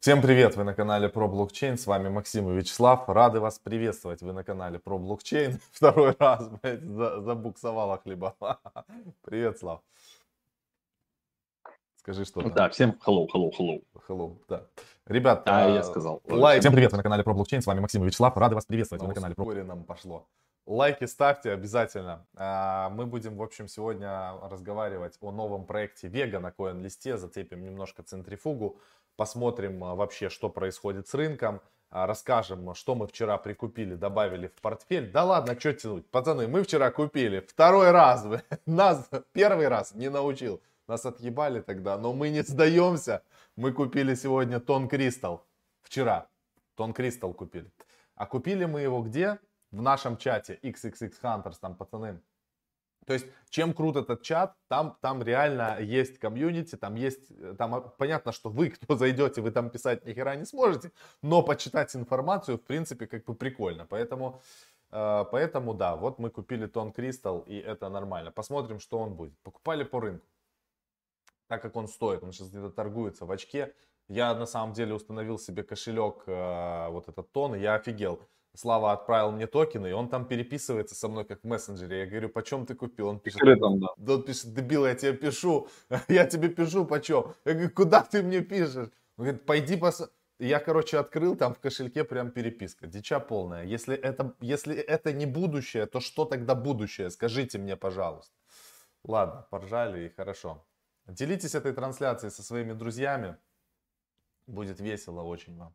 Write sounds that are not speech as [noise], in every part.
Всем привет, вы на канале про блокчейн, с вами Максим и Вячеслав, рады вас приветствовать, вы на канале про блокчейн, [laughs] второй раз, блядь, забуксовала хлеба, [laughs] привет, Слав. Скажи что-то. Да, всем hello, hello, hello. Hello, да. Ребят, а, я сказал. Лайк. Всем привет, вы на канале про блокчейн, с вами Максим и Вячеслав, рады вас приветствовать, вы на канале про... нам пошло. Лайки ставьте обязательно. А, мы будем, в общем, сегодня разговаривать о новом проекте Vega на CoinList, зацепим немножко центрифугу, посмотрим а, вообще, что происходит с рынком, а, расскажем, что мы вчера прикупили, добавили в портфель. Да ладно, что тянуть, пацаны, мы вчера купили второй раз, [laughs] нас первый раз не научил, нас отъебали тогда, но мы не сдаемся. Мы купили сегодня Тон Кристалл, вчера, Тон Кристалл купили. А купили мы его где? В нашем чате XXX Hunters, там пацаны то есть, чем крут этот чат, там, там реально есть комьюнити, там есть, там а, понятно, что вы, кто зайдете, вы там писать ни хера не сможете, но почитать информацию, в принципе, как бы прикольно. Поэтому, э, поэтому да, вот мы купили тон Кристалл, и это нормально. Посмотрим, что он будет. Покупали по рынку, так как он стоит, он сейчас где-то торгуется в очке. Я на самом деле установил себе кошелек, э, вот этот тон, и я офигел. Слава отправил мне токены, и он там переписывается со мной, как в мессенджере. Я говорю, почем ты купил? Он пишет, там, да. он пишет, дебил, я тебе пишу, [laughs] я тебе пишу, почем? Я говорю, куда ты мне пишешь? Он говорит, пойди пос... Я, короче, открыл, там в кошельке прям переписка. Дича полная. Если это, если это не будущее, то что тогда будущее? Скажите мне, пожалуйста. Ладно, поржали и хорошо. Делитесь этой трансляцией со своими друзьями. Будет весело очень вам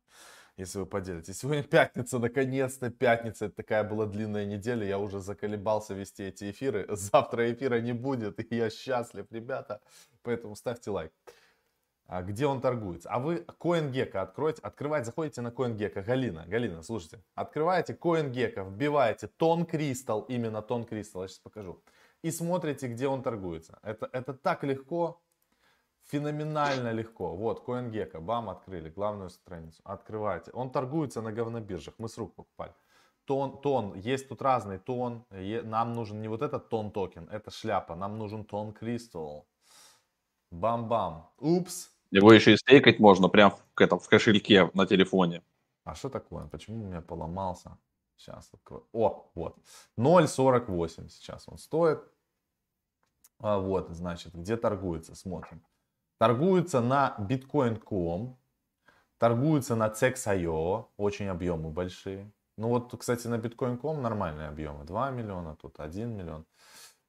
если вы поделитесь. Сегодня пятница, наконец-то пятница. Это такая была длинная неделя. Я уже заколебался вести эти эфиры. [laughs] Завтра эфира не будет, и я счастлив, ребята. Поэтому ставьте лайк. А где он торгуется? А вы CoinGecko откроете, открывайте, заходите на CoinGecko. Галина, Галина, слушайте. Открываете CoinGecko, вбиваете тон кристалл, именно тон кристалл, я сейчас покажу. И смотрите, где он торгуется. Это, это так легко, Феноменально легко. Вот, CoinGecko, бам, открыли главную страницу. Открывайте. Он торгуется на говнобиржах. Мы с рук покупали. Тон, тон, есть тут разный тон. Нам нужен не вот этот тон токен, это шляпа. Нам нужен тон кристалл. Бам-бам. Упс. Его еще и стейкать можно прям в, этом, в кошельке на телефоне. А что такое? Почему у меня поломался? Сейчас открою. О, вот. 0.48 сейчас он стоит. А вот, значит, где торгуется, смотрим. Торгуется на Bitcoin.com, торгуется на CEX.io, очень объемы большие. Ну вот, кстати, на Bitcoin.com нормальные объемы, 2 миллиона, тут 1 миллион.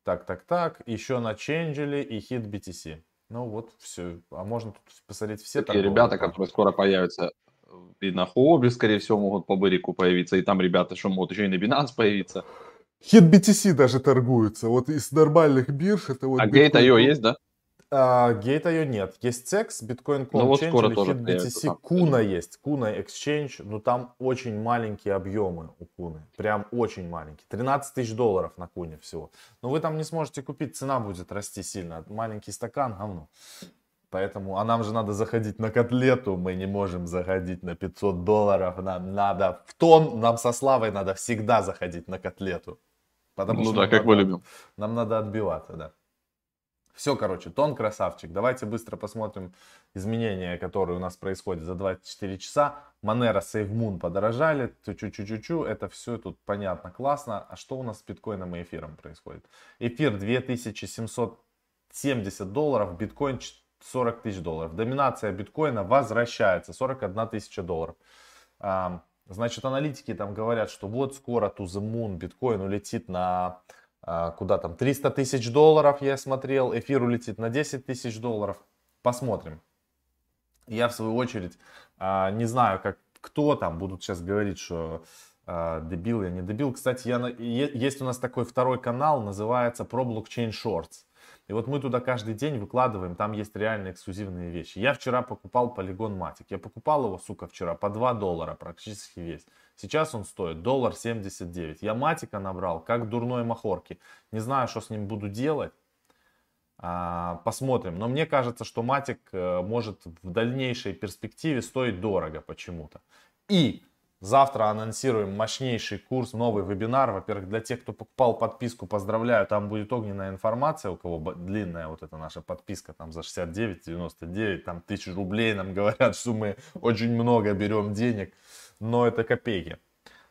Так, так, так, еще на Changelly и Hit BTC. Ну вот, все. А можно тут посмотреть все Такие ребята, которые скоро появятся и на Хобби, скорее всего, могут по Бырику появиться. И там ребята, что могут еще и на Binance появиться. Hit BTC даже торгуется. Вот из нормальных бирж это вот... А Gate.io есть, да? Гейта ее нет. Есть CEX, Bitcoin.com, ну, вот скоро тоже BTC, Kuna есть, Kuna Exchange, но там очень маленькие объемы у Куны, прям очень маленькие. 13 тысяч долларов на Куне всего. Но вы там не сможете купить, цена будет расти сильно. Маленький стакан, говно. Поэтому, а нам же надо заходить на котлету, мы не можем заходить на 500 долларов, нам надо в тон, нам со Славой надо всегда заходить на котлету. Потому ну что да, как надо, мы любим. Нам надо отбиваться, да. Все, короче, тон красавчик. Давайте быстро посмотрим изменения, которые у нас происходят за 24 часа. Monero, SaveMoon подорожали, чу-чу-чу-чу, это все тут понятно, классно. А что у нас с биткоином и эфиром происходит? Эфир 2770 долларов, биткоин 40 тысяч долларов. Доминация биткоина возвращается, 41 тысяча долларов. Значит, аналитики там говорят, что вот скоро to the биткоин улетит на куда там, 300 тысяч долларов я смотрел, эфир улетит на 10 тысяч долларов. Посмотрим. Я в свою очередь а, не знаю, как кто там будут сейчас говорить, что а, дебил я не дебил. Кстати, я, есть у нас такой второй канал, называется Pro Blockchain Shorts. И вот мы туда каждый день выкладываем, там есть реально эксклюзивные вещи. Я вчера покупал полигон Matic. Я покупал его, сука, вчера по 2 доллара практически весь. Сейчас он стоит доллар 79. Я матика набрал, как дурной махорки. Не знаю, что с ним буду делать. А, посмотрим. Но мне кажется, что матик э, может в дальнейшей перспективе стоить дорого почему-то. И Завтра анонсируем мощнейший курс, новый вебинар. Во-первых, для тех, кто покупал подписку, поздравляю, там будет огненная информация, у кого длинная вот эта наша подписка, там за 69,99, там тысяч рублей нам говорят, что мы очень много берем денег, но это копейки.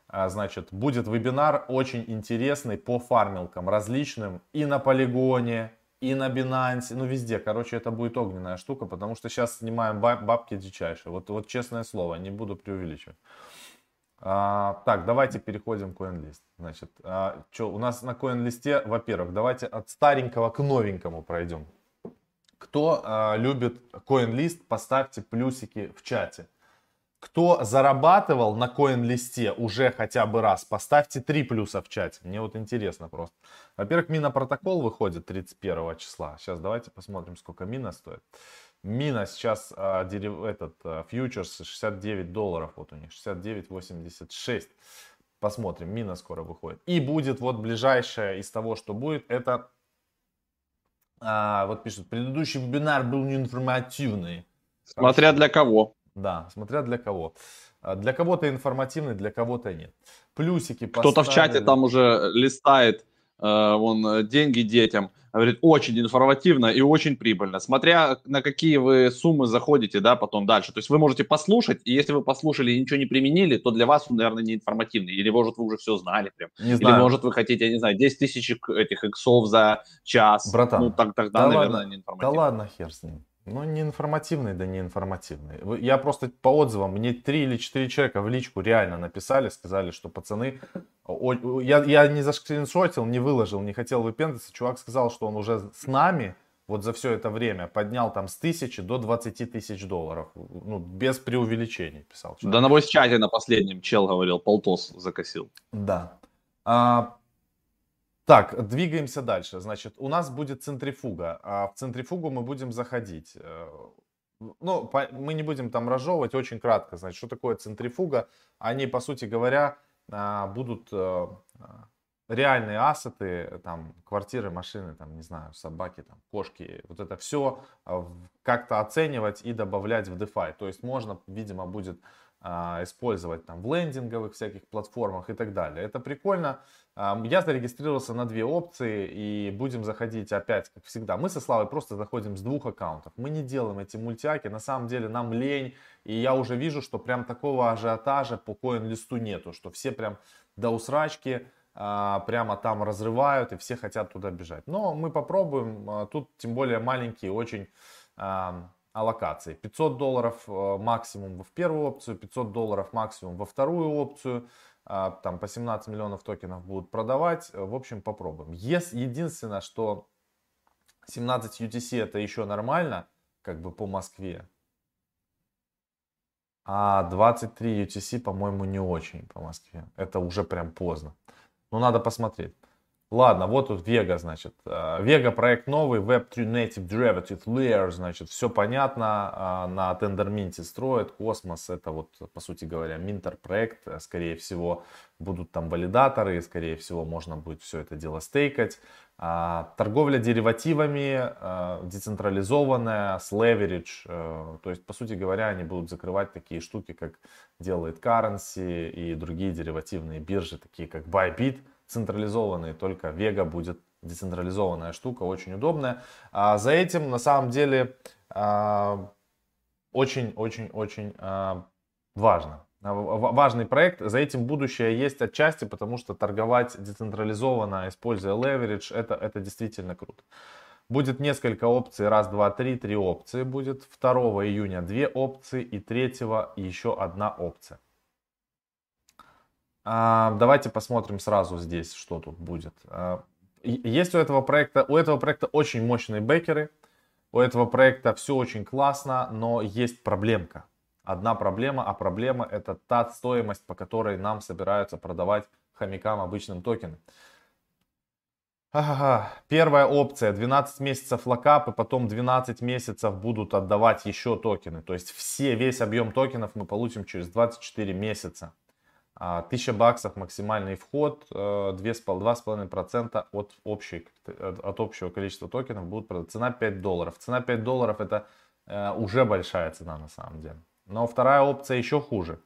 А, значит, будет вебинар очень интересный по фармилкам различным и на полигоне, и на Binance, ну везде. Короче, это будет огненная штука, потому что сейчас снимаем бабки дичайшие. Вот, вот честное слово, не буду преувеличивать. А, так, давайте переходим к CoinList. Значит, а, что у нас на CoinList, во-первых, давайте от старенького к новенькому пройдем. Кто а, любит CoinList, поставьте плюсики в чате. Кто зарабатывал на CoinList уже хотя бы раз, поставьте три плюса в чате. Мне вот интересно просто. Во-первых, мина протокол выходит 31 числа. Сейчас давайте посмотрим, сколько мина стоит. Мина сейчас а, этот а, фьючерс 69 долларов, вот у них 69.86. Посмотрим, мина скоро выходит. И будет вот ближайшее из того, что будет, это а, вот пишут, предыдущий вебинар был неинформативный. Смотря для кого. Да, смотря для кого. А, для кого-то информативный, для кого-то нет. Плюсики Кто-то в чате там уже листает, э, вон, э, деньги детям говорит, очень информативно и очень прибыльно. Смотря на какие вы суммы заходите, да, потом дальше. То есть вы можете послушать, и если вы послушали и ничего не применили, то для вас он, наверное, не информативный. Или, может, вы уже все знали прям. Не знаю. Или, может, вы хотите, я не знаю, 10 тысяч этих иксов за час. Братан, ну, так, тогда, да наверное, ладно, не информативный. Да ладно, хер с ним. Ну, не информативный, да не информативный. Я просто по отзывам, мне три или четыре человека в личку реально написали, сказали, что пацаны... Я, я не заскриншотил, не выложил, не хотел выпендаться. Чувак сказал, что он уже с нами вот за все это время поднял там с тысячи до 20 тысяч долларов. Ну, без преувеличений писал. Человек. Да на чате на последнем чел говорил, полтос закосил. Да. А, так, двигаемся дальше. Значит, у нас будет центрифуга. А в центрифугу мы будем заходить. Э, ну, мы не будем там разжевывать, очень кратко. Значит, что такое центрифуга? Они, по сути говоря, а, будут э, реальные ассеты, там, квартиры, машины, там, не знаю, собаки, там, кошки, вот это все а, как-то оценивать и добавлять в DeFi. То есть можно, видимо, будет а, использовать там в лендинговых всяких платформах и так далее. Это прикольно. Я зарегистрировался на две опции и будем заходить опять, как всегда. Мы со Славой просто заходим с двух аккаунтов. Мы не делаем эти мультяки, на самом деле нам лень. И я уже вижу, что прям такого ажиотажа по коин-листу нету, что все прям до усрачки а, прямо там разрывают и все хотят туда бежать. Но мы попробуем, а, тут тем более маленькие очень а, аллокации. 500 долларов максимум в первую опцию, 500 долларов максимум во вторую опцию. Там по 17 миллионов токенов будут продавать. В общем, попробуем. Единственное, что 17 UTC это еще нормально, как бы по Москве. А 23 UTC, по-моему, не очень по Москве. Это уже прям поздно. Ну, надо посмотреть. Ладно, вот тут Vega, значит. Vega проект новый, Web3 Native Derivative Layer, значит, все понятно. А, на TenderMint строят, Космос, это вот, по сути говоря, Minter проект. Скорее всего, будут там валидаторы, скорее всего, можно будет все это дело стейкать. А, торговля деривативами а, децентрализованная, с leverage. Э, то есть, по сути говоря, они будут закрывать такие штуки, как делает Currency и другие деривативные биржи, такие как Bybit, централизованные, только Vega будет децентрализованная штука, очень удобная. А за этим на самом деле очень-очень-очень важно. Важный проект, за этим будущее есть отчасти, потому что торговать децентрализованно, используя leverage, это, это действительно круто. Будет несколько опций, раз, два, три, три опции будет. 2 июня две опции и 3 еще одна опция. А, давайте посмотрим сразу здесь, что тут будет. А, есть у этого проекта, у этого проекта очень мощные бэкеры. У этого проекта все очень классно, но есть проблемка. Одна проблема, а проблема это та стоимость, по которой нам собираются продавать хомякам обычным токены. Ага, первая опция 12 месяцев локап и потом 12 месяцев будут отдавать еще токены. То есть все, весь объем токенов мы получим через 24 месяца. 1000 а, баксов максимальный вход, 2,5% э, от, общей, от общего количества токенов будут продать. Цена 5 долларов. Цена 5 долларов это э, уже большая цена на самом деле. Но вторая опция еще хуже.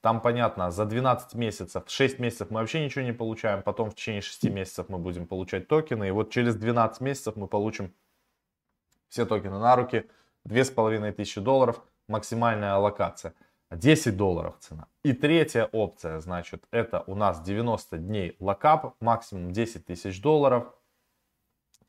Там, понятно, за 12 месяцев, 6 месяцев мы вообще ничего не получаем, потом в течение 6 месяцев мы будем получать токены, и вот через 12 месяцев мы получим все токены на руки, 2500 долларов, максимальная аллокация. 10 долларов цена. И третья опция, значит, это у нас 90 дней локап, максимум 10 тысяч долларов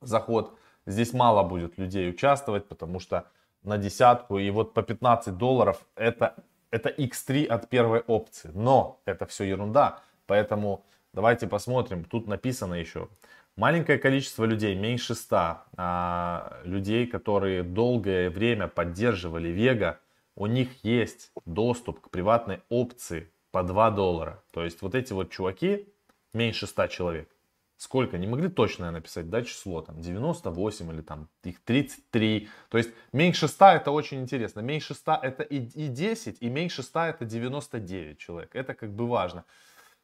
заход. Здесь мало будет людей участвовать, потому что на десятку и вот по 15 долларов это, это x3 от первой опции. Но это все ерунда, поэтому давайте посмотрим. Тут написано еще, маленькое количество людей, меньше 100 а, людей, которые долгое время поддерживали Вега, у них есть доступ к приватной опции по 2 доллара. То есть вот эти вот чуваки, меньше 100 человек, сколько, не могли точно написать, да, число, там, 98 или там их 33. То есть меньше 100 это очень интересно. Меньше 100 это и, и 10, и меньше 100 это 99 человек. Это как бы важно.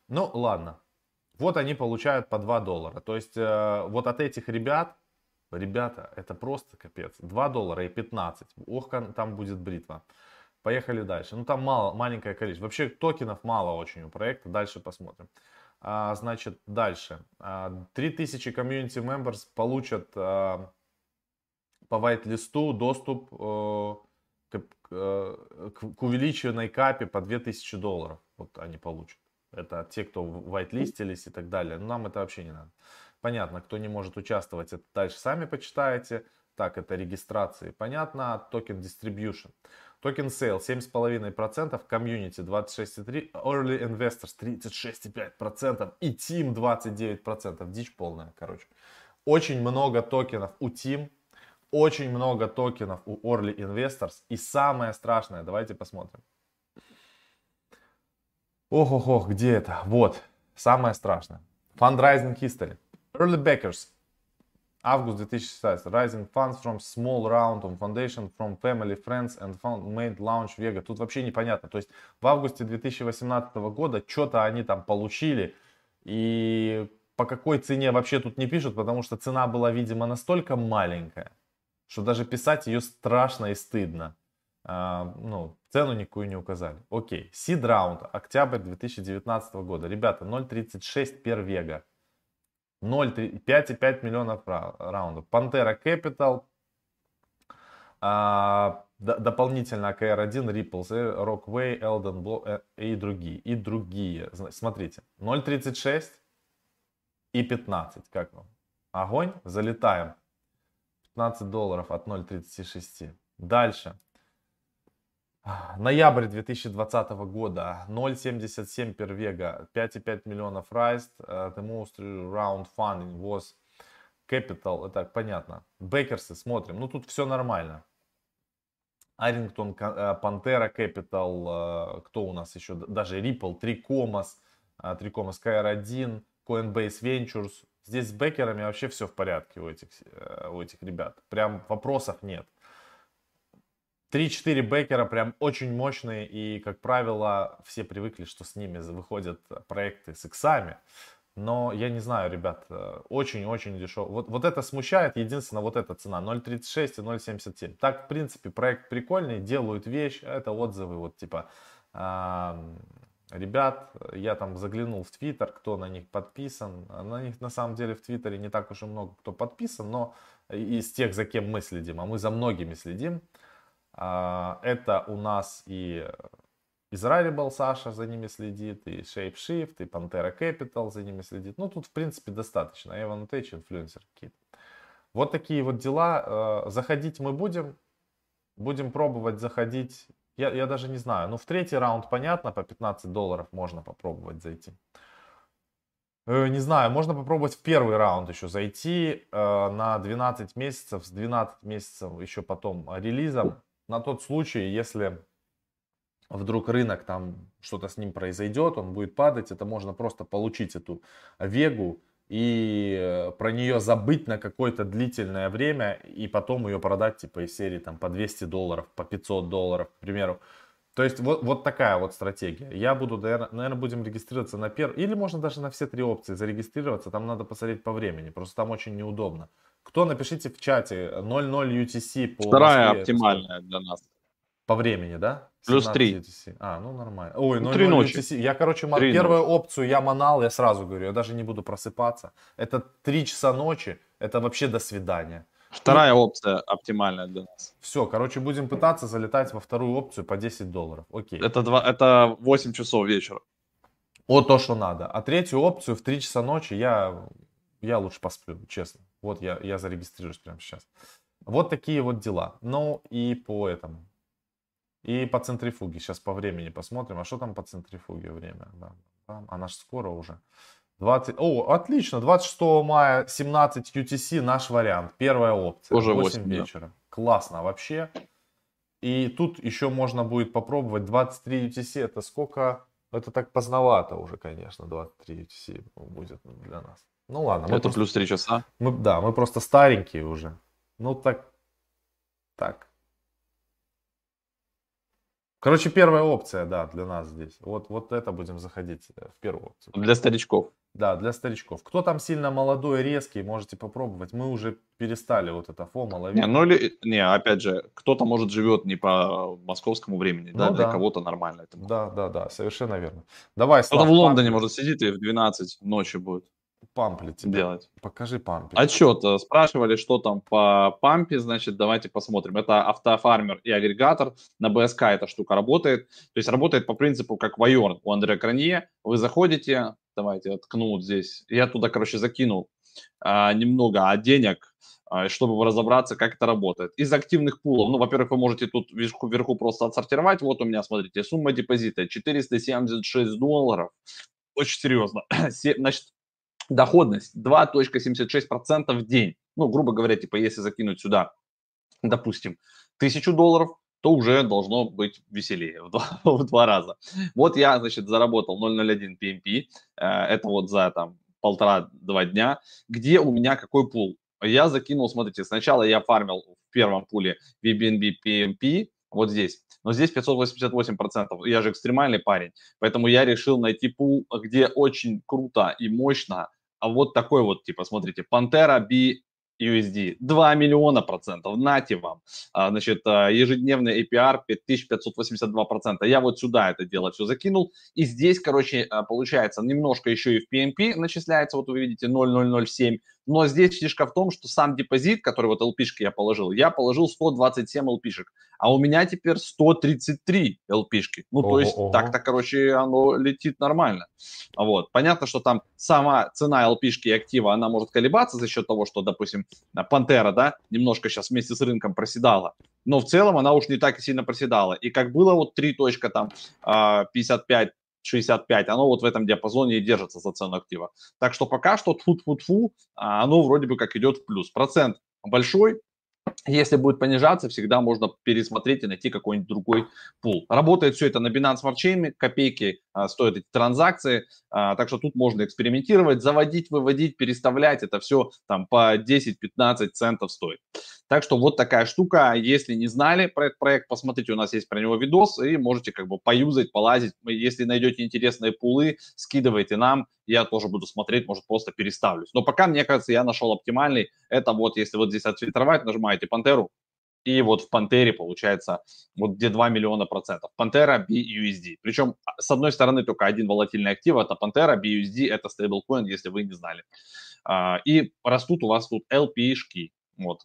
Ну, ладно. Вот они получают по 2 доллара. То есть э, вот от этих ребят, ребята, это просто капец. 2 доллара и 15. Ох, там будет бритва. Поехали дальше. Ну, там мало, маленькое количество. Вообще токенов мало очень у проекта. Дальше посмотрим. А, значит, дальше. А, 3000 community members получат а, по white- листу доступ а, к, к, к увеличенной капе по 2000 долларов. Вот они получат. Это те, кто white- листились и так далее. Но нам это вообще не надо. Понятно, кто не может участвовать, это дальше сами почитаете. Так, это регистрации. Понятно, токен distribution. Токен Sale 7,5%, community 26,3%, Early Investors 36,5% и Team 29%. Дичь полная, короче. Очень много токенов у Team, очень много токенов у Early Investors. И самое страшное, давайте посмотрим. Ох-ох-ох, где это? Вот, самое страшное. Fundraising History. Early Backers Август 2016. Rising funds from small round of foundation from family, friends and found made launch Vega. Тут вообще непонятно. То есть в августе 2018 года что-то они там получили. И по какой цене вообще тут не пишут, потому что цена была, видимо, настолько маленькая, что даже писать ее страшно и стыдно. А, ну, цену никакую не указали. Окей. Seed раунд. Октябрь 2019 года. Ребята, 0.36 per Vega. 5,5 миллионов раундов. Pantera Capital, а, дополнительно AKR1, Ripples, Rockway, Elden Block э, и другие. И другие. Смотрите, 0.36 и 15. Как вам? Огонь. Залетаем. 15 долларов от 0.36. Дальше. Ноябрь 2020 года 0.77 per Vega, 5,5 миллионов raised, uh, the most round funding was capital, это понятно. Бекерсы смотрим, ну тут все нормально. Арингтон, Пантера Capital, кто у нас еще, даже Ripple, Tricomas, Tricomas KR1, Coinbase Ventures. Здесь с бекерами вообще все в порядке у этих, у этих ребят. Прям вопросов нет. 3-4 бекера прям очень мощные, и, как правило, все привыкли, что с ними выходят проекты с иксами. Но я не знаю, ребят, очень-очень дешево. Вот, вот это смущает, единственное, вот эта цена 0.36 и 0.77. Так, в принципе, проект прикольный, делают вещь, это отзывы, вот типа, э, ребят, я там заглянул в Твиттер, кто на них подписан. На них, на самом деле, в Твиттере не так уж и много кто подписан, но из тех, за кем мы следим, а мы за многими следим, а, это у нас и Израиль Саша за ними следит, и ShapeShift, и Pantera Capital за ними следит. Ну, тут, в принципе, достаточно. Evan Tech, инфлюенсер какие-то. Вот такие вот дела. А, заходить мы будем. Будем пробовать заходить. Я, я даже не знаю. Ну, в третий раунд, понятно, по 15 долларов можно попробовать зайти. Э, не знаю, можно попробовать в первый раунд еще зайти э, на 12 месяцев, с 12 месяцев еще потом релизом на тот случай, если вдруг рынок там что-то с ним произойдет, он будет падать, это можно просто получить эту вегу и э, про нее забыть на какое-то длительное время и потом ее продать типа из серии там по 200 долларов, по 500 долларов, к примеру. То есть вот, вот такая вот стратегия. Я буду, наверное, будем регистрироваться на первый, или можно даже на все три опции зарегистрироваться, там надо посмотреть по времени, просто там очень неудобно. Кто, напишите в чате 00 UTC по Вторая Москве, оптимальная для нас. По времени, да? Плюс 3. UTC. А, ну нормально. Ой, Ну, ну, три 0 ночи. UTC. Я, короче, Три первую опцию я манал, я сразу говорю, я даже не буду просыпаться. Это 3 часа ночи, это вообще до свидания. Вторая опция оптимальная для нас. Все, короче, будем пытаться залетать во вторую опцию по 10 долларов. Окей. Это, два, это 8 часов вечера. Вот то, что надо. А третью опцию в 3 часа ночи я, я лучше посплю, честно. Вот я, я зарегистрируюсь прямо сейчас. Вот такие вот дела. Ну и по этому. И по центрифуге. Сейчас по времени посмотрим. А что там по центрифуге время? Да, она ж скоро уже. 20... О, отлично. 26 мая 17 UTC наш вариант. Первая опция. Тоже 8 8, да. вечера. Классно вообще. И тут еще можно будет попробовать 23 UTC. Это сколько? Это так поздновато уже, конечно, 23 UTC будет для нас. Ну ладно, это просто- плюс 3 часа. мы, да, мы просто старенькие уже. Ну так, так. Короче, первая опция, да, для нас здесь. Вот, вот это будем заходить э, в первую опцию. Для старичков. Да, для старичков. Кто там сильно молодой, резкий, можете попробовать. Мы уже перестали вот это фома ловить. Не, ну или, не, опять же, кто-то, может, живет не по московскому времени, да, Ну для да. кого-то нормально это. Да, да, да, совершенно верно. Давай, Кто-то в Лондоне, может, сидит и в 12 ночи будет пампли тебе. делать. Покажи пампли. Отчет. э, Спрашивали, что там по пампе, значит, давайте посмотрим. Это автофармер и агрегатор. На БСК эта штука работает. То есть работает по принципу, как Вайорн у Андрея Кранье. Вы заходите, давайте откну вот здесь. Я туда, короче, закинул а, немного а, денег, а, чтобы разобраться, как это работает. Из активных пулов, ну, во-первых, вы можете тут вверху, вверху просто отсортировать. Вот у меня, смотрите, сумма депозита 476 долларов. Очень серьезно. [clears throat] Се- Значит, доходность 2.76% в день. Ну, грубо говоря, типа, если закинуть сюда, допустим, тысячу долларов, то уже должно быть веселее в два, [laughs] в два раза. Вот я, значит, заработал 0.01 PMP, э, это вот за там полтора-два дня, где у меня какой пул? Я закинул, смотрите, сначала я фармил в первом пуле VBNB PMP, вот здесь, но здесь 588%, я же экстремальный парень, поэтому я решил найти пул, где очень круто и мощно, а вот такой вот, типа, смотрите, Pantera B USD, 2 миллиона процентов, нате вам. А, значит, а, ежедневный APR 5582 процента. Я вот сюда это дело все закинул. И здесь, короче, а, получается, немножко еще и в PNP начисляется, вот вы видите, 0,007. Но здесь фишка в том, что сам депозит, который вот LP-шки я положил, я положил 127 LP-шек, а у меня теперь 133 LP-шки. Ну, то есть так-то, короче, оно летит нормально. Вот. Понятно, что там сама цена LP-шки и актива, она может колебаться за счет того, что, допустим, Пантера, да, немножко сейчас вместе с рынком проседала. Но в целом она уж не так сильно проседала. И как было вот 3 точка там а, 55 65, оно вот в этом диапазоне и держится за цену актива. Так что пока что тфу-тфу-тфу, а, оно вроде бы как идет в плюс. Процент большой, если будет понижаться, всегда можно пересмотреть и найти какой-нибудь другой пул. Работает все это на Binance Smart Chain, копейки стоят эти транзакции, а, так что тут можно экспериментировать, заводить, выводить, переставлять, это все там по 10-15 центов стоит. Так что вот такая штука, если не знали про этот проект, посмотрите, у нас есть про него видос, и можете как бы поюзать, полазить. Если найдете интересные пулы, скидывайте нам, я тоже буду смотреть, может просто переставлюсь. Но пока, мне кажется, я нашел оптимальный. Это вот, если вот здесь отфильтровать, нажимаете Пантеру, и вот в Пантере получается вот где 2 миллиона процентов. Пантера BUSD. Причем с одной стороны только один волатильный актив, это Пантера, BUSD, это стейблкоин, если вы не знали. А, И растут у вас тут LP-шки. Вот.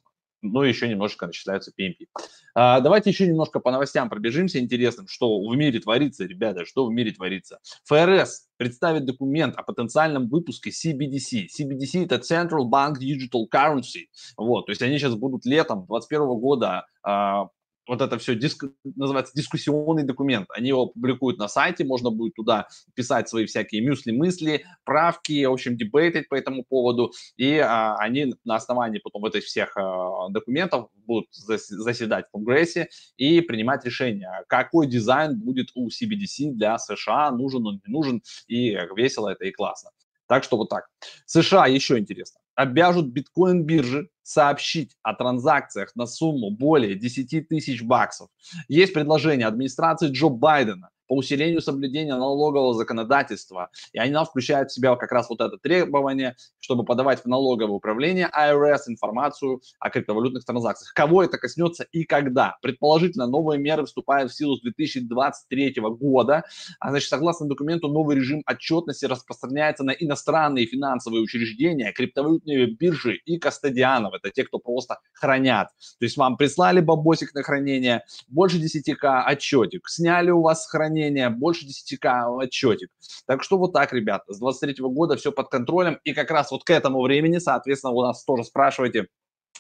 Ну, еще немножко начисляются PMP. А, давайте еще немножко по новостям пробежимся интересным, что в мире творится, ребята, что в мире творится. ФРС представит документ о потенциальном выпуске CBDC. CBDC это Central Bank Digital Currency. Вот, то есть они сейчас будут летом 2021 года а, вот это все диск, называется дискуссионный документ. Они его публикуют на сайте, можно будет туда писать свои всякие мюсли-мысли, правки, в общем, дебейтить по этому поводу. И а, они на основании потом вот этих всех а, документов будут зас- заседать в Конгрессе и принимать решение, какой дизайн будет у CBDC для США, нужен он, не нужен, и весело это и классно. Так что вот так. США еще интересно. Обяжут биткоин-биржи сообщить о транзакциях на сумму более 10 тысяч баксов. Есть предложение администрации Джо Байдена по усилению соблюдения налогового законодательства. И она включает в себя как раз вот это требование, чтобы подавать в налоговое управление IRS информацию о криптовалютных транзакциях. Кого это коснется и когда? Предположительно, новые меры вступают в силу с 2023 года. А значит, согласно документу, новый режим отчетности распространяется на иностранные финансовые учреждения, криптовалютные биржи и кастодианов. Это те, кто просто хранят. То есть вам прислали бабосик на хранение, больше 10к отчетик. Сняли у вас хранение, больше 10к отчетик. Так что вот так, ребята, с 23 года все под контролем. И как раз вот к этому времени, соответственно, у нас тоже спрашиваете,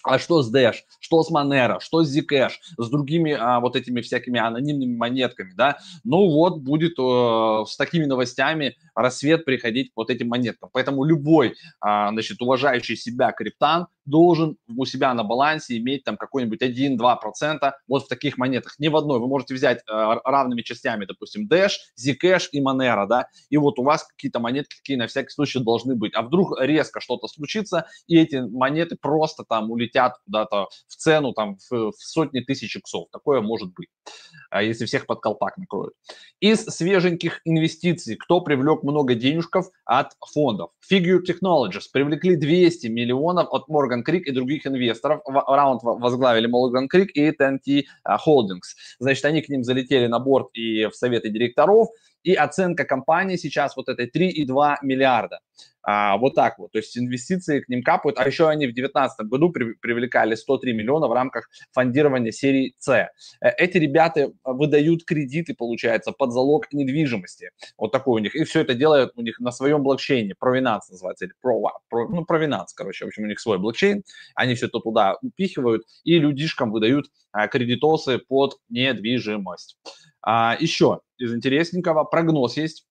а что с Dash, что с Monero, что с Zcash, с другими а, вот этими всякими анонимными монетками, да? Ну вот будет э, с такими новостями рассвет приходить вот этим монеткам. Поэтому любой, а, значит, уважающий себя криптан должен у себя на балансе иметь там какой-нибудь 1-2% вот в таких монетах. Не в одной. Вы можете взять э, равными частями, допустим, Dash, Zcash и Monero, да, и вот у вас какие-то монетки такие на всякий случай должны быть. А вдруг резко что-то случится, и эти монеты просто там улетят куда-то в цену там в, в сотни тысяч иксов. Такое может быть, а если всех под колпак накроют. Из свеженьких инвестиций, кто привлек много денежков от фондов? Figure Technologies привлекли 200 миллионов от Morgan Creek и других инвесторов. Раунд возглавили Morgan Creek и TNT а, Holdings. Значит, они к ним залетели на борт и в советы директоров. И оценка компании сейчас вот этой 3,2 миллиарда. А, вот так вот. То есть инвестиции к ним капают. А еще они в 2019 году при, привлекали 103 миллиона в рамках фондирования серии С. Э, эти ребята выдают кредиты, получается, под залог недвижимости. Вот такой у них. И все это делают у них на своем блокчейне. Provenance называется. Или Pro, Pro, ну, Provenance, короче. В общем, у них свой блокчейн. Они все это туда упихивают и людишкам выдают а, кредитосы под недвижимость. А, еще из интересненького прогноз есть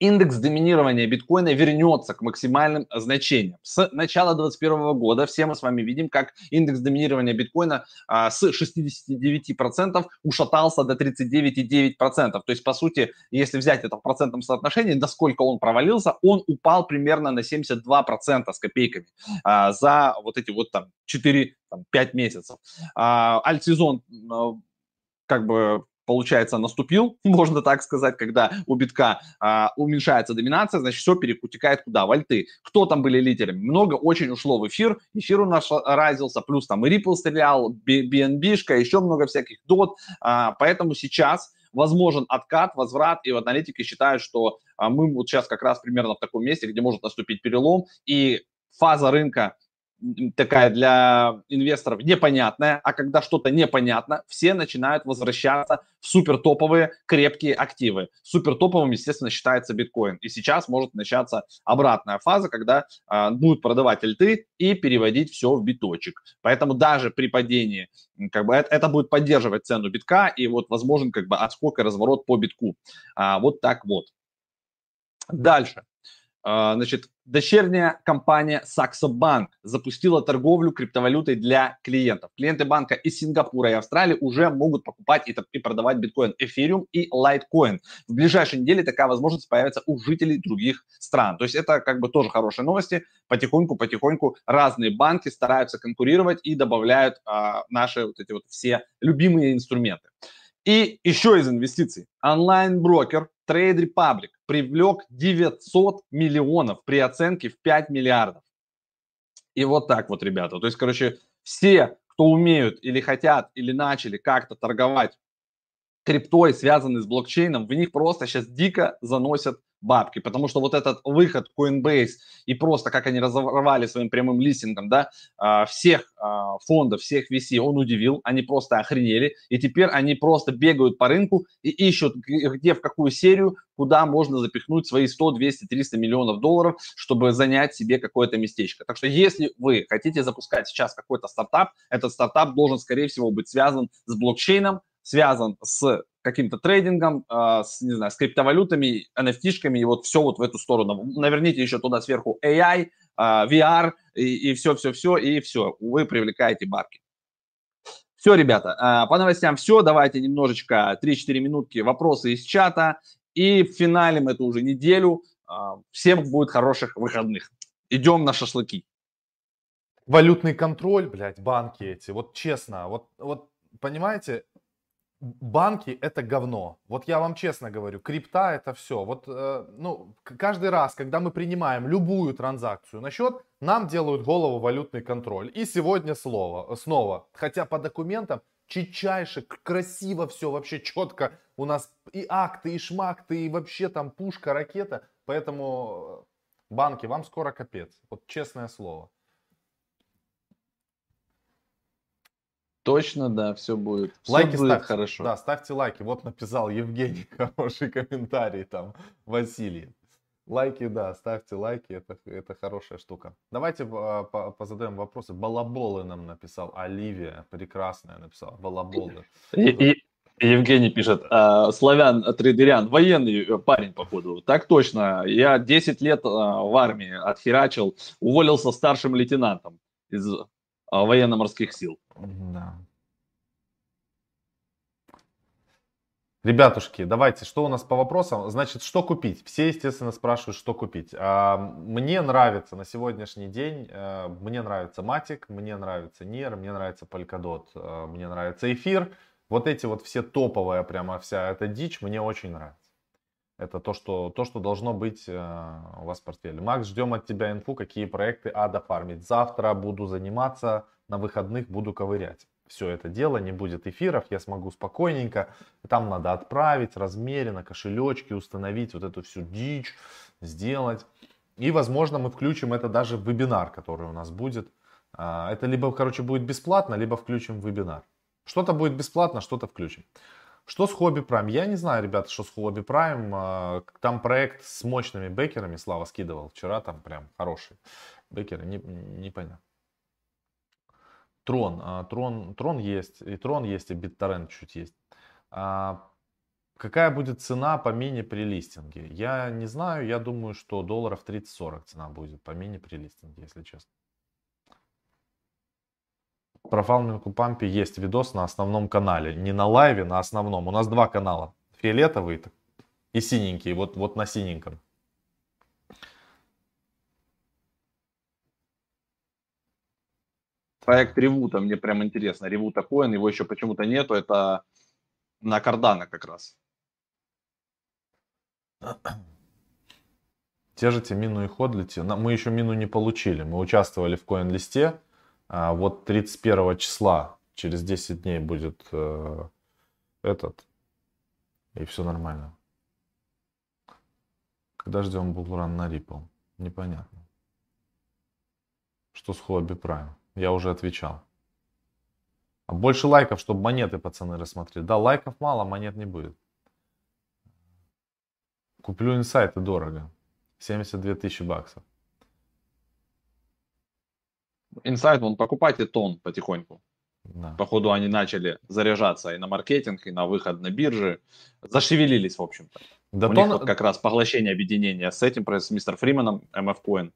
индекс доминирования биткоина вернется к максимальным значениям. С начала 2021 года все мы с вами видим, как индекс доминирования биткоина а, с 69% ушатался до 39,9%. То есть, по сути, если взять это в процентном соотношении, насколько он провалился, он упал примерно на 72% с копейками а, за вот эти вот там 4-5 месяцев. А, альтсезон а, как бы получается, наступил, [laughs] можно так сказать, когда у битка а, уменьшается доминация, значит, все перекутекает куда? В. Кто там были лидерами? Много очень ушло в эфир, эфир у нас разился, плюс там и Ripple стрелял, BNB-шка, еще много всяких дот, а, поэтому сейчас возможен откат, возврат, и в аналитике считают, что а, мы вот сейчас как раз примерно в таком месте, где может наступить перелом, и фаза рынка такая для инвесторов непонятная, а когда что-то непонятно, все начинают возвращаться в супер топовые крепкие активы. Супер топовым, естественно, считается биткоин. И сейчас может начаться обратная фаза, когда э, будут продавать альты и переводить все в биточек. Поэтому даже при падении, как бы это, это будет поддерживать цену битка и вот возможен как бы отскок и разворот по битку. А, вот так вот. Дальше. А, значит, дочерняя компания Saxo Bank запустила торговлю криптовалютой для клиентов. Клиенты банка из Сингапура и Австралии уже могут покупать и, продавать биткоин, эфириум и лайткоин. В ближайшей неделе такая возможность появится у жителей других стран. То есть это как бы тоже хорошие новости. Потихоньку-потихоньку разные банки стараются конкурировать и добавляют а, наши вот эти вот все любимые инструменты. И еще из инвестиций. Онлайн-брокер Trade Republic привлек 900 миллионов при оценке в 5 миллиардов. И вот так вот, ребята. То есть, короче, все, кто умеют или хотят, или начали как-то торговать криптой, связанный с блокчейном, в них просто сейчас дико заносят бабки, потому что вот этот выход Coinbase и просто как они разорвали своим прямым листингом, да, а, всех а, фондов, всех VC, он удивил, они просто охренели, и теперь они просто бегают по рынку и ищут, где, в какую серию, куда можно запихнуть свои 100, 200, 300 миллионов долларов, чтобы занять себе какое-то местечко. Так что если вы хотите запускать сейчас какой-то стартап, этот стартап должен, скорее всего, быть связан с блокчейном, связан с каким-то трейдингом, э, с, не знаю, с криптовалютами, NFT-шками, и вот все вот в эту сторону. Наверните еще туда сверху AI, э, VR, и все-все-все, и все, вы привлекаете барки. Все, ребята, э, по новостям все. Давайте немножечко 3-4 минутки вопросы из чата. И в эту уже неделю. Всем будет хороших выходных. Идем на шашлыки. Валютный контроль, блядь, банки эти. Вот честно, вот, вот понимаете, банки это говно. Вот я вам честно говорю, крипта это все. Вот, э, ну, каждый раз, когда мы принимаем любую транзакцию на счет, нам делают голову валютный контроль. И сегодня слово, снова, хотя по документам читчайше, красиво все, вообще четко. У нас и акты, и шмакты, и вообще там пушка, ракета. Поэтому э, банки, вам скоро капец. Вот честное слово. Точно, да, все будет. Все лайки будет ставьте, хорошо. Да, ставьте лайки. Вот написал Евгений [laughs] хороший комментарий там, Василий. Лайки, да, ставьте лайки, это, это хорошая штука. Давайте по, по, позадаем вопросы. Балаболы нам написал, Оливия, прекрасная написала, балаболы. И, и, Евгений пишет, э, славян трейдерян, военный э, парень, походу. Так точно, я 10 лет э, в армии отхерачил, уволился старшим лейтенантом из военно-морских сил. Да. Ребятушки, давайте, что у нас по вопросам? Значит, что купить? Все, естественно, спрашивают, что купить. А, мне нравится на сегодняшний день, э, мне нравится Matic, мне нравится NIR, мне нравится Polkadot, э, мне нравится Эфир. Вот эти вот все топовая прямо вся эта дичь мне очень нравится. Это то, что, то, что должно быть э, у вас в портфеле. Макс, ждем от тебя инфу, какие проекты ада фармить. Завтра буду заниматься, на выходных буду ковырять все это дело, не будет эфиров, я смогу спокойненько, там надо отправить размеренно, кошелечки установить, вот эту всю дичь сделать. И, возможно, мы включим это даже в вебинар, который у нас будет. А, это либо, короче, будет бесплатно, либо включим в вебинар. Что-то будет бесплатно, что-то включим. Что с Хобби Прайм? Я не знаю, ребята, что с Хобби Прайм. А, там проект с мощными бекерами. Слава скидывал вчера, там прям хорошие бекеры. Не, непонятно. Трон, а, Трон, Трон есть, и Трон есть, и BitTorrent чуть есть. А, какая будет цена по мини при листинге? Я не знаю, я думаю, что долларов 30-40 цена будет по мини при листинге, если честно. Про фарминг пампе есть видос на основном канале. Не на лайве, на основном. У нас два канала. Фиолетовый и синенький. Вот, вот на синеньком. проект Ревута, мне прям интересно. Ревута Коин, его еще почему-то нету, это на Кардана как раз. Держите мину и ходлите. Мы еще мину не получили. Мы участвовали в коин-листе. А вот 31 числа, через 10 дней будет э, этот. И все нормально. Когда ждем булран на Ripple? Непонятно. Что с Хобби Prime? Я уже отвечал. А больше лайков, чтобы монеты пацаны рассмотрели. Да, лайков мало, монет не будет. Куплю инсайты дорого. 72 тысячи баксов. Инсайт, вон, покупайте тон потихоньку. Да. Походу они начали заряжаться и на маркетинг, и на выход на биржи. Зашевелились, в общем-то. Да У тон... них вот как раз поглощение объединения с этим, с мистер Фрименом, MF Coin.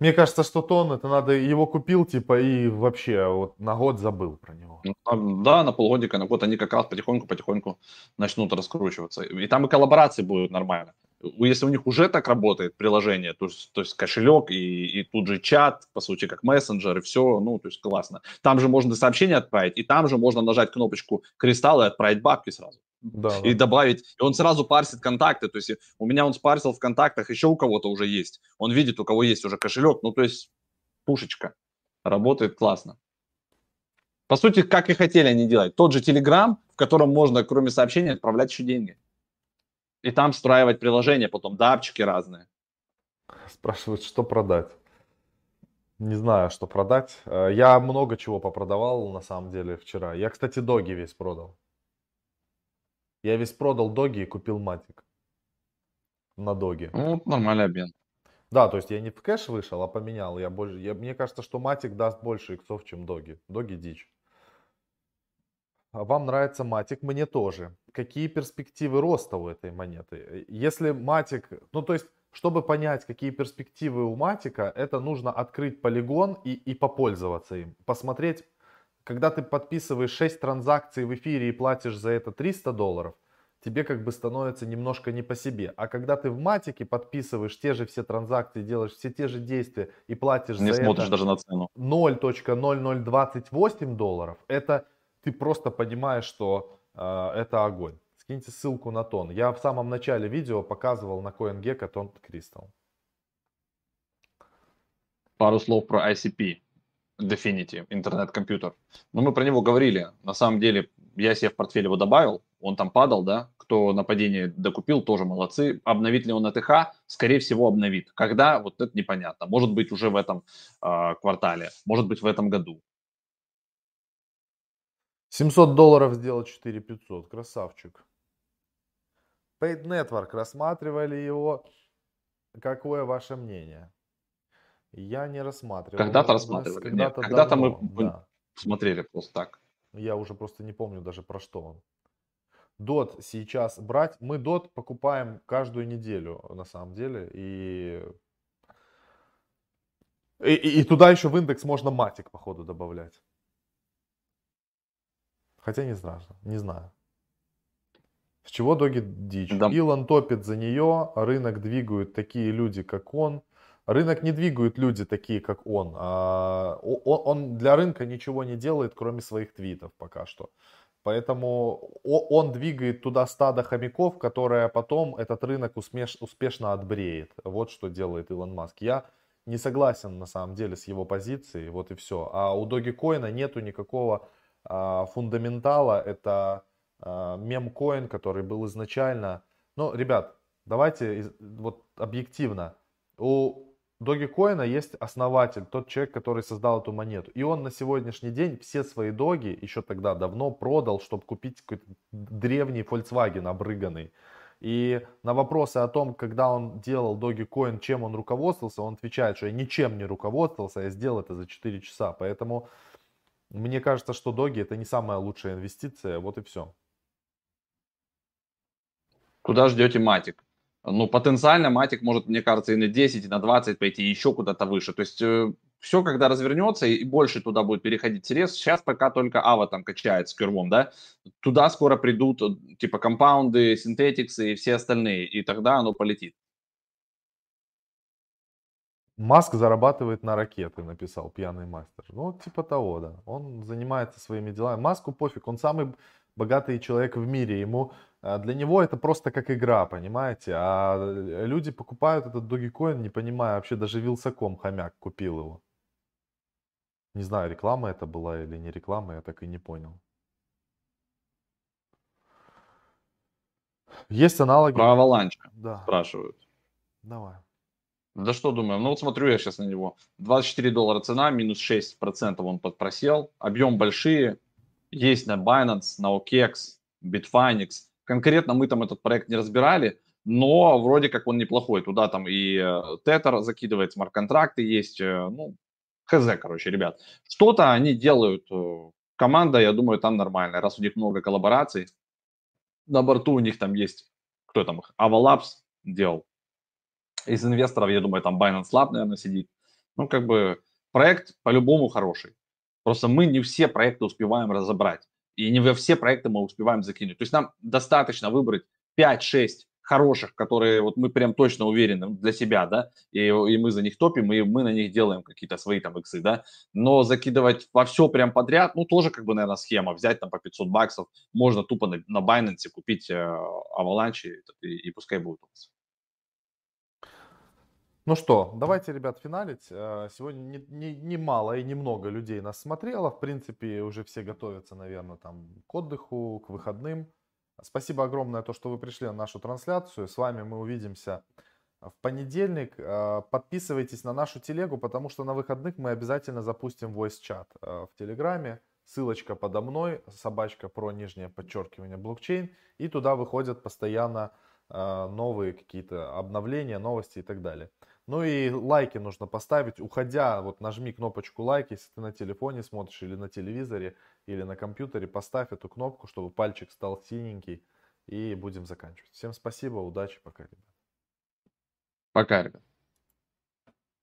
Мне кажется, что тон, это надо, его купил, типа, и вообще вот на год забыл про него. Ну, да, на полгодика, на год они как раз потихоньку-потихоньку начнут раскручиваться. И там и коллаборации будут нормально. Если у них уже так работает приложение, то, есть, то есть кошелек и, и тут же чат, по сути, как мессенджер, и все, ну, то есть классно. Там же можно сообщение отправить, и там же можно нажать кнопочку кристалл и отправить бабки сразу да, и да. добавить. И он сразу парсит контакты. То есть у меня он спарсил в контактах, еще у кого-то уже есть. Он видит, у кого есть уже кошелек. Ну, то есть пушечка. Работает классно. По сути, как и хотели они делать. Тот же Telegram, в котором можно, кроме сообщений, отправлять еще деньги. И там встраивать приложения, потом дапчики разные. Спрашивают, что продать. Не знаю, что продать. Э, я много чего попродавал, на самом деле, вчера. Я, кстати, доги весь продал. Я весь продал доги и купил матик. На доги. Ну, нормальный обмен. Да, то есть я не в кэш вышел, а поменял. Я больше, я, мне кажется, что матик даст больше иксов, чем доги. Доги дичь. А вам нравится матик? Мне тоже. Какие перспективы роста у этой монеты? Если матик, ну то есть, чтобы понять, какие перспективы у матика, это нужно открыть полигон и, и попользоваться им. Посмотреть когда ты подписываешь 6 транзакций в эфире и платишь за это 300 долларов, тебе как бы становится немножко не по себе. А когда ты в матике подписываешь те же все транзакции, делаешь все те же действия и платишь не за смотришь это даже на цену. 0.0028 долларов, это ты просто понимаешь, что это огонь. Скиньте ссылку на тон. Я в самом начале видео показывал на CoinGecko тон Crystal. Пару слов про ICP. Definity, интернет-компьютер. Но мы про него говорили. На самом деле, я себе в портфель его добавил, он там падал, да, кто на падение докупил, тоже молодцы. Обновит ли он АТХ? Скорее всего, обновит. Когда? Вот это непонятно. Может быть, уже в этом э, квартале, может быть, в этом году. 700 долларов сделал 4500, красавчик. Paid Network, рассматривали его. Какое ваше мнение? Я не рассматривал. Когда-то рассматривали. Когда-то, когда-то мы да. смотрели просто так. Я уже просто не помню даже про что он. Дот сейчас брать. Мы дот покупаем каждую неделю, на самом деле. И, и, и туда еще в индекс можно матик, походу, добавлять. Хотя не знаю, не знаю. С чего доги дичь? Да. Илон топит за нее, рынок двигают такие люди, как он. Рынок не двигают люди такие, как он. А, он. Для рынка ничего не делает, кроме своих твитов пока что. Поэтому он двигает туда стадо хомяков, которое потом этот рынок успеш, успешно отбреет. Вот что делает Илон Маск. Я не согласен на самом деле с его позицией, вот и все. А у Dogecoin нету никакого фундаментала. Это а, мемкоин, который был изначально... Ну, ребят, давайте вот объективно. У Dogecoin есть основатель, тот человек, который создал эту монету. И он на сегодняшний день все свои доги еще тогда давно продал, чтобы купить какой-то древний Volkswagen обрыганный. И на вопросы о том, когда он делал Dogecoin, чем он руководствовался, он отвечает, что я ничем не руководствовался, я сделал это за 4 часа. Поэтому мне кажется, что Доги это не самая лучшая инвестиция. Вот и все. Куда ждете матик? ну, потенциально Матик может, мне кажется, и на 10, и на 20 пойти, еще куда-то выше. То есть э, все, когда развернется, и больше туда будет переходить средств. Сейчас пока только Ава там качает с кирвом, да, туда скоро придут э, типа компаунды, синтетиксы и все остальные, и тогда оно полетит. Маск зарабатывает на ракеты, написал пьяный мастер. Ну, типа того, да. Он занимается своими делами. Маску пофиг, он самый богатый человек в мире. Ему а, для него это просто как игра, понимаете? А э, люди покупают этот Dogecoin, не понимая, вообще даже Вилсаком хомяк купил его. Не знаю, реклама это была или не реклама, я так и не понял. Есть аналоги. Про Avalanche да. спрашивают. Давай. Да что думаем? Ну вот смотрю я сейчас на него. 24 доллара цена, минус 6% он подпросел. Объем большие. Есть на Binance, на OKEX, Bitfinex конкретно мы там этот проект не разбирали, но вроде как он неплохой. Туда там и Тетер закидывает, смарт-контракты есть, э, ну, хз, короче, ребят. Что-то они делают, э, команда, я думаю, там нормальная, раз у них много коллабораций. На борту у них там есть, кто там их, Avalabs делал. Из инвесторов, я думаю, там Binance Lab, наверное, сидит. Ну, как бы проект по-любому хороший. Просто мы не все проекты успеваем разобрать. И не во все проекты мы успеваем закинуть. То есть нам достаточно выбрать 5-6 хороших, которые вот мы прям точно уверены для себя, да, и, и мы за них топим, и мы на них делаем какие-то свои там иксы, да, но закидывать во все прям подряд, ну, тоже как бы, наверное, схема, взять там по 500 баксов, можно тупо на, на Binance купить э, Avalanche, и, и, и пускай будет у вас. Ну что, давайте, ребят, финалить. Э, сегодня не, не, не мало и немного людей нас смотрело. В принципе, уже все готовятся, наверное, там к отдыху, к выходным. Спасибо огромное, то, что вы пришли на нашу трансляцию. С вами мы увидимся в понедельник. Э, подписывайтесь на нашу телегу, потому что на выходных мы обязательно запустим voice-чат э, в Телеграме. Ссылочка подо мной, собачка про нижнее подчеркивание блокчейн. И туда выходят постоянно новые какие-то обновления, новости и так далее. Ну и лайки нужно поставить. Уходя, вот нажми кнопочку лайк, если ты на телефоне смотришь или на телевизоре, или на компьютере, поставь эту кнопку, чтобы пальчик стал синенький. И будем заканчивать. Всем спасибо, удачи, пока, ребят. Пока, ребят.